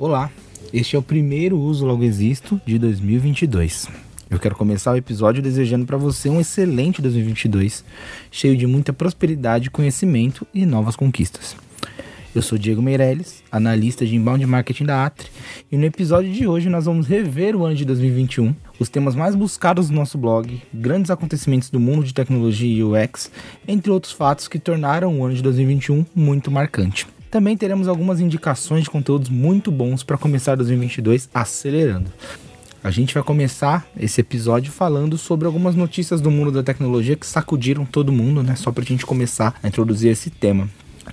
Olá, este é o primeiro Uso Logo Existo de 2022. Eu quero começar o episódio desejando para você um excelente 2022, cheio de muita prosperidade, conhecimento e novas conquistas. Eu sou Diego Meirelles, analista de inbound marketing da Atri, e no episódio de hoje nós vamos rever o ano de 2021, os temas mais buscados do nosso blog, grandes acontecimentos do mundo de tecnologia e UX, entre outros fatos que tornaram o ano de 2021 muito marcante. Também teremos algumas indicações de conteúdos muito bons para começar 2022 acelerando. A gente vai começar esse episódio falando sobre algumas notícias do mundo da tecnologia que sacudiram todo mundo, né? Só para a gente começar a introduzir esse tema.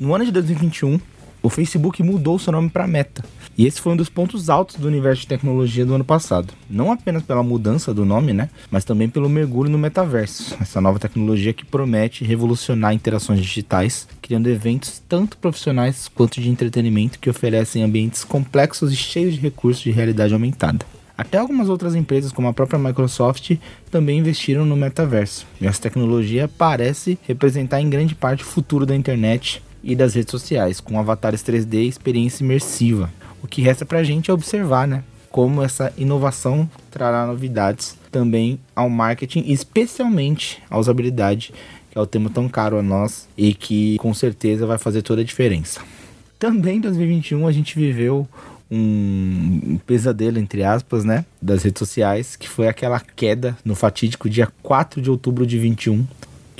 No ano de 2021, o Facebook mudou seu nome para Meta. E esse foi um dos pontos altos do universo de tecnologia do ano passado. Não apenas pela mudança do nome, né? Mas também pelo mergulho no metaverso, essa nova tecnologia que promete revolucionar interações digitais, criando eventos tanto profissionais quanto de entretenimento que oferecem ambientes complexos e cheios de recursos de realidade aumentada. Até algumas outras empresas, como a própria Microsoft, também investiram no metaverso. E essa tecnologia parece representar em grande parte o futuro da internet e das redes sociais, com avatares 3D e experiência imersiva. O que resta pra gente é observar, né? Como essa inovação trará novidades também ao marketing, especialmente à usabilidade, que é o tema tão caro a nós e que com certeza vai fazer toda a diferença. Também em 2021 a gente viveu um pesadelo, entre aspas, né, das redes sociais, que foi aquela queda no fatídico dia 4 de outubro de 21,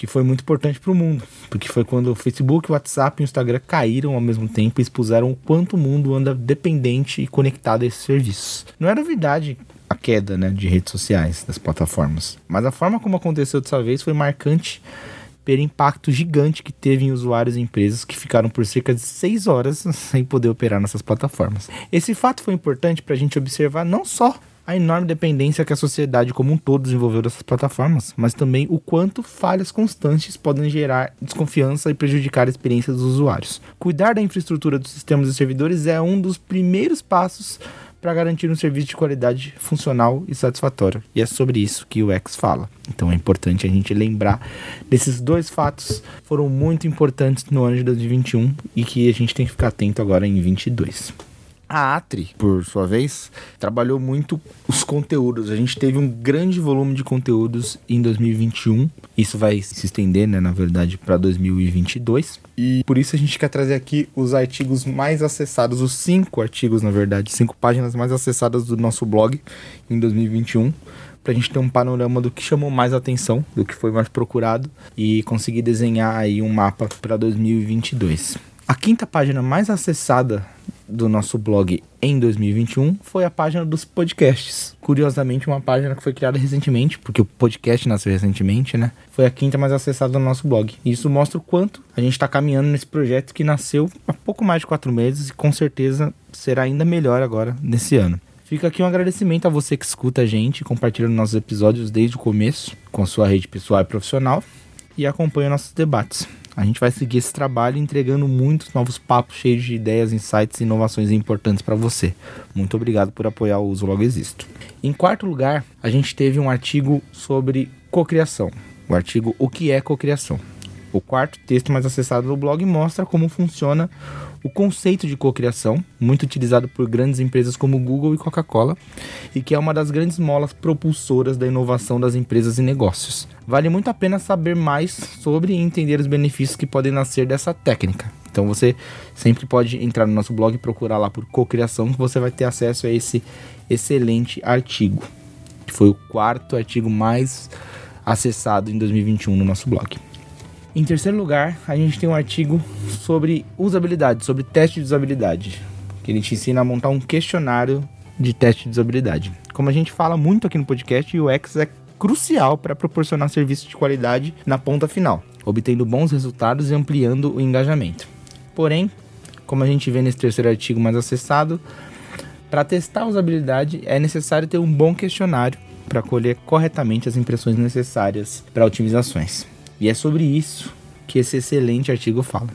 que foi muito importante para o mundo, porque foi quando o Facebook, o WhatsApp e o Instagram caíram ao mesmo tempo e expuseram o quanto o mundo anda dependente e conectado a esses serviços. Não é novidade a queda né, de redes sociais, das plataformas, mas a forma como aconteceu dessa vez foi marcante pelo impacto gigante que teve em usuários e empresas que ficaram por cerca de 6 horas sem poder operar nessas plataformas. Esse fato foi importante para a gente observar não só a enorme dependência que a sociedade como um todo desenvolveu dessas plataformas, mas também o quanto falhas constantes podem gerar desconfiança e prejudicar a experiência dos usuários. Cuidar da infraestrutura dos sistemas e servidores é um dos primeiros passos para garantir um serviço de qualidade funcional e satisfatório. E é sobre isso que o X fala. Então é importante a gente lembrar desses dois fatos foram muito importantes no ano de 2021 e que a gente tem que ficar atento agora em 22. A Atri, por sua vez, trabalhou muito os conteúdos. A gente teve um grande volume de conteúdos em 2021. Isso vai se estender, né, na verdade, para 2022. E por isso a gente quer trazer aqui os artigos mais acessados, os cinco artigos, na verdade, cinco páginas mais acessadas do nosso blog em 2021 para a gente ter um panorama do que chamou mais atenção, do que foi mais procurado e conseguir desenhar aí um mapa para 2022. A quinta página mais acessada do nosso blog em 2021 foi a página dos podcasts. Curiosamente, uma página que foi criada recentemente, porque o podcast nasceu recentemente, né? Foi a quinta mais acessada do nosso blog. E isso mostra o quanto a gente está caminhando nesse projeto que nasceu há pouco mais de quatro meses e com certeza será ainda melhor agora nesse ano. Fica aqui um agradecimento a você que escuta a gente, compartilha nossos episódios desde o começo com a sua rede pessoal e profissional e acompanha nossos debates. A gente vai seguir esse trabalho entregando muitos novos papos cheios de ideias, insights e inovações importantes para você. Muito obrigado por apoiar o Uso Logo Existo. Em quarto lugar, a gente teve um artigo sobre cocriação. O artigo O que é cocriação? O quarto texto mais acessado do blog mostra como funciona o conceito de cocriação, muito utilizado por grandes empresas como Google e Coca-Cola, e que é uma das grandes molas propulsoras da inovação das empresas e negócios. Vale muito a pena saber mais sobre e entender os benefícios que podem nascer dessa técnica. Então você sempre pode entrar no nosso blog e procurar lá por cocriação que você vai ter acesso a esse excelente artigo, que foi o quarto artigo mais acessado em 2021 no nosso blog. Em terceiro lugar, a gente tem um artigo sobre usabilidade, sobre teste de usabilidade, que ele te ensina a montar um questionário de teste de usabilidade. Como a gente fala muito aqui no podcast, o UX é crucial para proporcionar serviço de qualidade na ponta final, obtendo bons resultados e ampliando o engajamento. Porém, como a gente vê nesse terceiro artigo mais acessado, para testar a usabilidade é necessário ter um bom questionário para colher corretamente as impressões necessárias para otimizações. E é sobre isso que esse excelente artigo fala.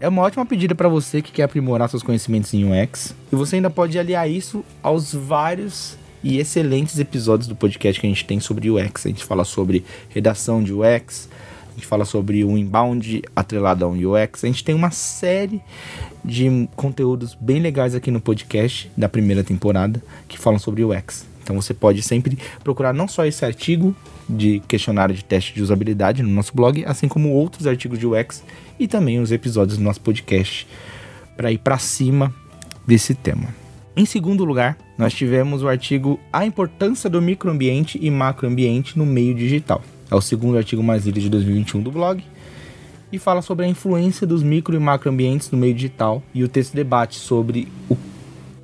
É uma ótima pedida para você que quer aprimorar seus conhecimentos em UX, e você ainda pode aliar isso aos vários e excelentes episódios do podcast que a gente tem sobre UX. A gente fala sobre redação de UX, gente fala sobre o inbound atrelado ao UX. A gente tem uma série de conteúdos bem legais aqui no podcast da primeira temporada que falam sobre UX. Então você pode sempre procurar não só esse artigo de questionário de teste de usabilidade no nosso blog, assim como outros artigos de UX e também os episódios do nosso podcast para ir para cima desse tema. Em segundo lugar, nós tivemos o artigo A Importância do Microambiente e Macroambiente no Meio Digital. É o segundo artigo mais lido de 2021 do blog e fala sobre a influência dos micro e macroambientes no meio digital e o texto debate sobre o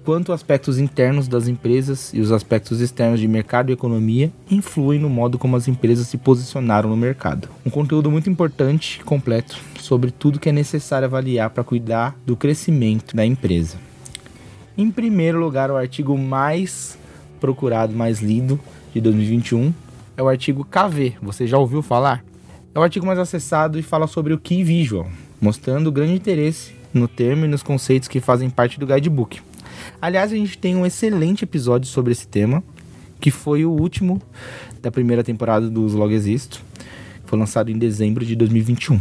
quanto aspectos internos das empresas e os aspectos externos de mercado e economia influem no modo como as empresas se posicionaram no mercado. Um conteúdo muito importante e completo sobre tudo que é necessário avaliar para cuidar do crescimento da empresa. Em primeiro lugar, o artigo mais procurado, mais lido de 2021 é o artigo KV. Você já ouviu falar? É o artigo mais acessado e fala sobre o Key Visual, mostrando grande interesse no termo e nos conceitos que fazem parte do guidebook. Aliás, a gente tem um excelente episódio sobre esse tema, que foi o último da primeira temporada do Log Existo. Foi lançado em dezembro de 2021.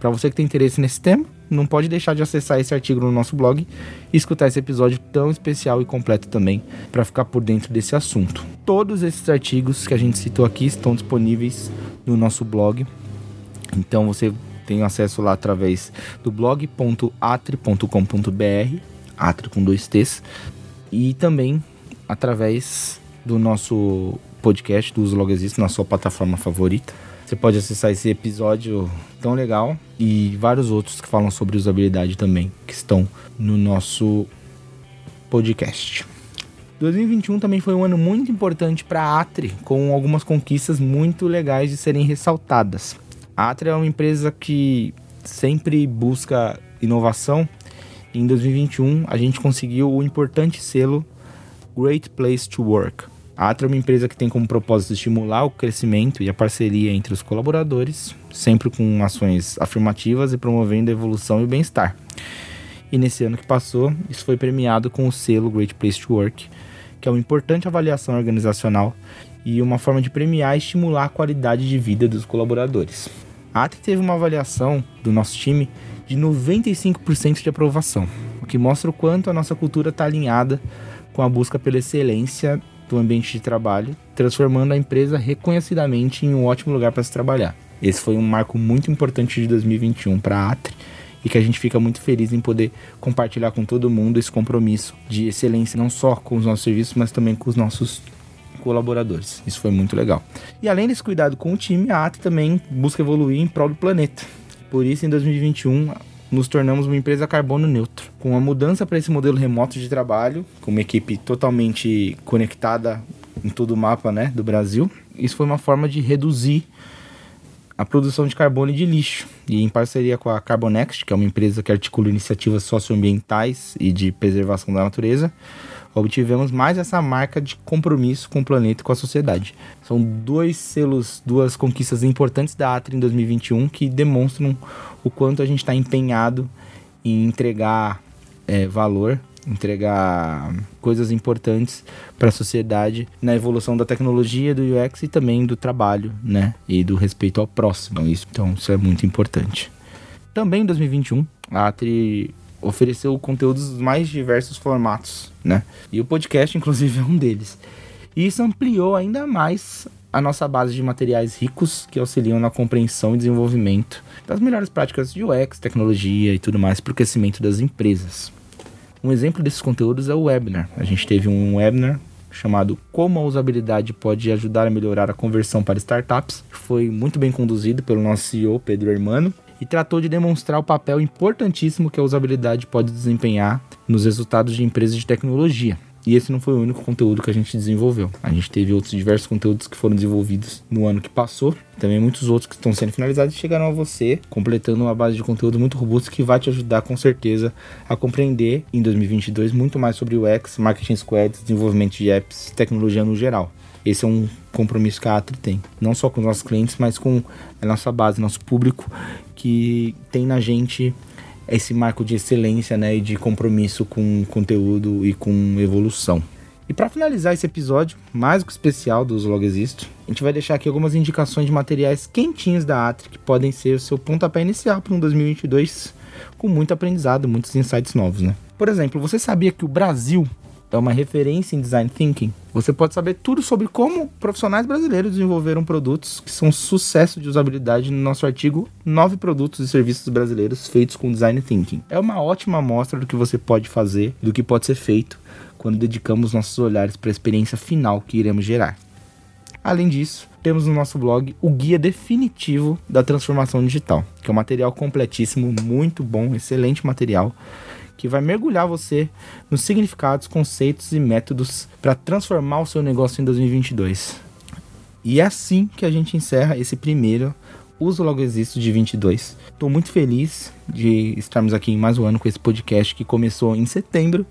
Para você que tem interesse nesse tema, não pode deixar de acessar esse artigo no nosso blog e escutar esse episódio tão especial e completo também para ficar por dentro desse assunto. Todos esses artigos que a gente citou aqui estão disponíveis no nosso blog. Então você tem acesso lá através do blog.atre.com.br Atri com dois T's, e também através do nosso podcast do Uso Logo Existe na sua plataforma favorita. Você pode acessar esse episódio tão legal e vários outros que falam sobre usabilidade também, que estão no nosso podcast. 2021 também foi um ano muito importante para a Atri, com algumas conquistas muito legais de serem ressaltadas. A Atri é uma empresa que sempre busca inovação em 2021, a gente conseguiu o importante selo Great Place to Work. A Atra é uma empresa que tem como propósito estimular o crescimento e a parceria entre os colaboradores, sempre com ações afirmativas e promovendo a evolução e o bem-estar. E nesse ano que passou, isso foi premiado com o selo Great Place to Work, que é uma importante avaliação organizacional e uma forma de premiar e estimular a qualidade de vida dos colaboradores. A Atri teve uma avaliação do nosso time de 95% de aprovação, o que mostra o quanto a nossa cultura está alinhada com a busca pela excelência do ambiente de trabalho, transformando a empresa reconhecidamente em um ótimo lugar para se trabalhar. Esse foi um marco muito importante de 2021 para a Atri e que a gente fica muito feliz em poder compartilhar com todo mundo esse compromisso de excelência, não só com os nossos serviços, mas também com os nossos colaboradores. Isso foi muito legal. E além desse cuidado com o time, a Atri também busca evoluir em prol do planeta. Por isso, em 2021, nos tornamos uma empresa carbono neutro. Com a mudança para esse modelo remoto de trabalho, com uma equipe totalmente conectada em todo o mapa né, do Brasil, isso foi uma forma de reduzir a produção de carbono e de lixo. E em parceria com a Carbonext, que é uma empresa que articula iniciativas socioambientais e de preservação da natureza, obtivemos mais essa marca de compromisso com o planeta e com a sociedade. São dois selos, duas conquistas importantes da Atri em 2021 que demonstram o quanto a gente está empenhado em entregar é, valor, entregar coisas importantes para a sociedade na evolução da tecnologia, do UX e também do trabalho, né? E do respeito ao próximo. Isso, então, isso é muito importante. Também em 2021, a Atri ofereceu conteúdos dos mais diversos formatos, né? E o podcast, inclusive, é um deles. E isso ampliou ainda mais a nossa base de materiais ricos que auxiliam na compreensão e desenvolvimento das melhores práticas de UX, tecnologia e tudo mais para o crescimento das empresas. Um exemplo desses conteúdos é o webinar. A gente teve um webinar chamado Como a usabilidade pode ajudar a melhorar a conversão para startups. Foi muito bem conduzido pelo nosso CEO Pedro Hermano e tratou de demonstrar o papel importantíssimo que a usabilidade pode desempenhar nos resultados de empresas de tecnologia. E esse não foi o único conteúdo que a gente desenvolveu. A gente teve outros diversos conteúdos que foram desenvolvidos no ano que passou. Também muitos outros que estão sendo finalizados e chegaram a você, completando uma base de conteúdo muito robusta que vai te ajudar com certeza a compreender em 2022 muito mais sobre o UX, marketing squads, desenvolvimento de apps, tecnologia no geral. Esse é um compromisso que a Atri tem, não só com os nossos clientes, mas com a nossa base, nosso público que tem na gente esse marco de excelência né, e de compromisso com conteúdo e com evolução. E para finalizar esse episódio, mais que especial do Uso Logo Existo, a gente vai deixar aqui algumas indicações de materiais quentinhos da Atri que podem ser o seu pontapé inicial para um 2022 com muito aprendizado, muitos insights novos, né? Por exemplo, você sabia que o Brasil é uma referência em design thinking? Você pode saber tudo sobre como profissionais brasileiros desenvolveram produtos que são sucesso de usabilidade no nosso artigo 9 produtos e serviços brasileiros feitos com design thinking. É uma ótima amostra do que você pode fazer, do que pode ser feito quando dedicamos nossos olhares para a experiência final que iremos gerar. Além disso, temos no nosso blog o guia definitivo da transformação digital, que é um material completíssimo, muito bom, excelente material que vai mergulhar você nos significados, conceitos e métodos para transformar o seu negócio em 2022. E é assim que a gente encerra esse primeiro Uso Logo Existo de 22. Estou muito feliz de estarmos aqui em mais um ano com esse podcast que começou em setembro,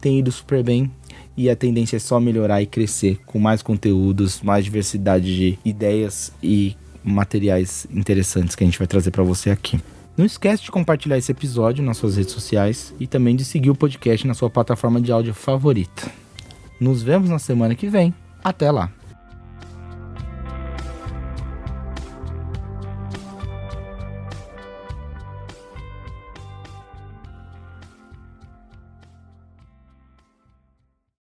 tem ido super bem e a tendência é só melhorar e crescer com mais conteúdos, mais diversidade de ideias e materiais interessantes que a gente vai trazer para você aqui. Não esquece de compartilhar esse episódio nas suas redes sociais e também de seguir o podcast na sua plataforma de áudio favorita. Nos vemos na semana que vem. Até lá!